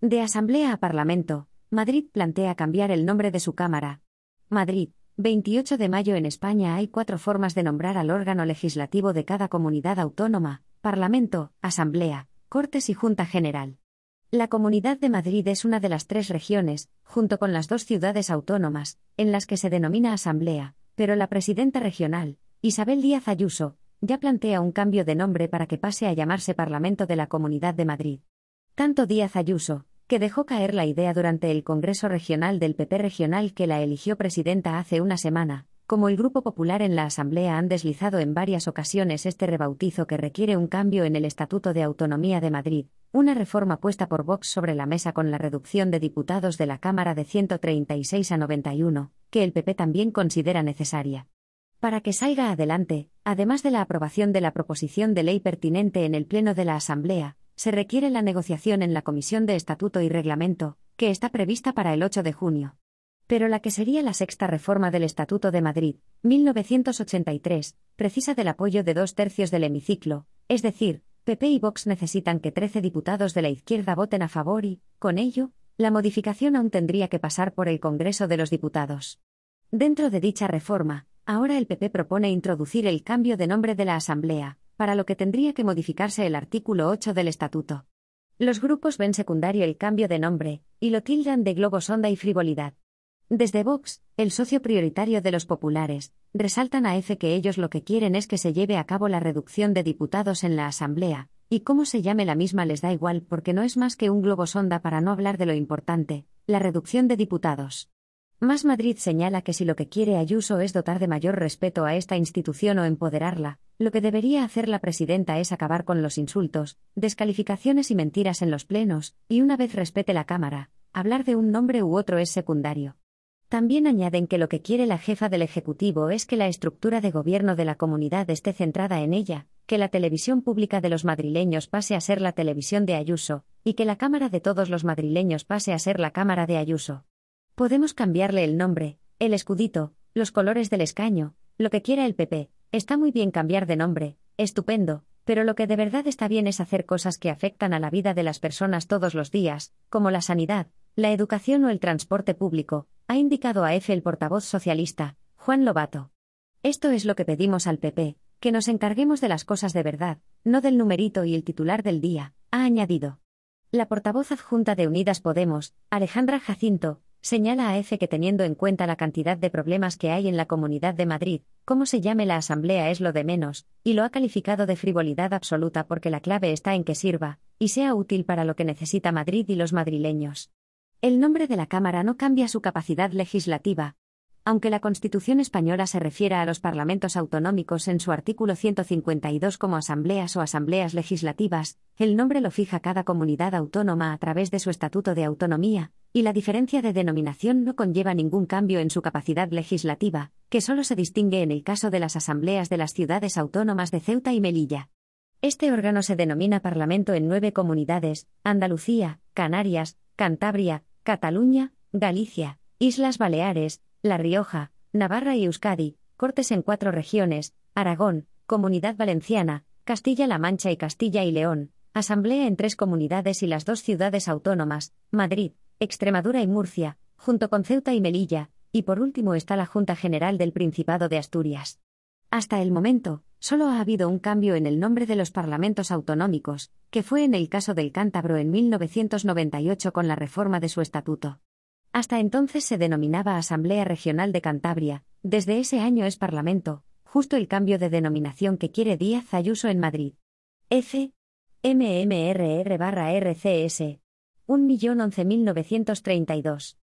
De Asamblea a Parlamento, Madrid plantea cambiar el nombre de su Cámara. Madrid, 28 de mayo en España hay cuatro formas de nombrar al órgano legislativo de cada comunidad autónoma, Parlamento, Asamblea, Cortes y Junta General. La Comunidad de Madrid es una de las tres regiones, junto con las dos ciudades autónomas, en las que se denomina Asamblea, pero la presidenta regional, Isabel Díaz Ayuso, ya plantea un cambio de nombre para que pase a llamarse Parlamento de la Comunidad de Madrid. Tanto Díaz Ayuso, que dejó caer la idea durante el Congreso Regional del PP Regional que la eligió presidenta hace una semana, como el Grupo Popular en la Asamblea han deslizado en varias ocasiones este rebautizo que requiere un cambio en el Estatuto de Autonomía de Madrid, una reforma puesta por Vox sobre la mesa con la reducción de diputados de la Cámara de 136 a 91, que el PP también considera necesaria. Para que salga adelante, además de la aprobación de la proposición de ley pertinente en el Pleno de la Asamblea, se requiere la negociación en la Comisión de Estatuto y Reglamento, que está prevista para el 8 de junio. Pero la que sería la sexta reforma del Estatuto de Madrid, 1983, precisa del apoyo de dos tercios del hemiciclo, es decir, PP y Vox necesitan que 13 diputados de la izquierda voten a favor y, con ello, la modificación aún tendría que pasar por el Congreso de los Diputados. Dentro de dicha reforma, ahora el PP propone introducir el cambio de nombre de la Asamblea, para lo que tendría que modificarse el artículo 8 del Estatuto. Los grupos ven secundario el cambio de nombre, y lo tildan de globosonda y frivolidad. Desde Vox, el socio prioritario de los populares, resaltan a F que ellos lo que quieren es que se lleve a cabo la reducción de diputados en la Asamblea, y cómo se llame la misma les da igual porque no es más que un globosonda para no hablar de lo importante, la reducción de diputados. Más Madrid señala que si lo que quiere Ayuso es dotar de mayor respeto a esta institución o empoderarla, lo que debería hacer la presidenta es acabar con los insultos, descalificaciones y mentiras en los plenos, y una vez respete la Cámara, hablar de un nombre u otro es secundario. También añaden que lo que quiere la jefa del Ejecutivo es que la estructura de gobierno de la comunidad esté centrada en ella, que la televisión pública de los madrileños pase a ser la televisión de Ayuso, y que la Cámara de todos los madrileños pase a ser la Cámara de Ayuso. Podemos cambiarle el nombre, el escudito, los colores del escaño, lo que quiera el PP. Está muy bien cambiar de nombre, estupendo, pero lo que de verdad está bien es hacer cosas que afectan a la vida de las personas todos los días, como la sanidad, la educación o el transporte público, ha indicado a F el portavoz socialista, Juan Lobato. Esto es lo que pedimos al PP, que nos encarguemos de las cosas de verdad, no del numerito y el titular del día, ha añadido. La portavoz adjunta de Unidas Podemos, Alejandra Jacinto, Señala a F que teniendo en cuenta la cantidad de problemas que hay en la Comunidad de Madrid, cómo se llame la Asamblea es lo de menos, y lo ha calificado de frivolidad absoluta porque la clave está en que sirva, y sea útil para lo que necesita Madrid y los madrileños. El nombre de la Cámara no cambia su capacidad legislativa, aunque la Constitución española se refiera a los parlamentos autonómicos en su artículo 152 como asambleas o asambleas legislativas, el nombre lo fija cada comunidad autónoma a través de su Estatuto de Autonomía, y la diferencia de denominación no conlleva ningún cambio en su capacidad legislativa, que solo se distingue en el caso de las asambleas de las ciudades autónomas de Ceuta y Melilla. Este órgano se denomina Parlamento en nueve comunidades, Andalucía, Canarias, Cantabria, Cataluña, Galicia, Islas Baleares, la Rioja, Navarra y Euskadi, Cortes en cuatro regiones, Aragón, Comunidad Valenciana, Castilla-La Mancha y Castilla y León, Asamblea en tres comunidades y las dos ciudades autónomas, Madrid, Extremadura y Murcia, junto con Ceuta y Melilla, y por último está la Junta General del Principado de Asturias. Hasta el momento, solo ha habido un cambio en el nombre de los parlamentos autonómicos, que fue en el caso del Cántabro en 1998 con la reforma de su estatuto. Hasta entonces se denominaba Asamblea Regional de Cantabria, desde ese año es Parlamento, justo el cambio de denominación que quiere Díaz Ayuso en Madrid. F. MMRR RCS. 1.011.932.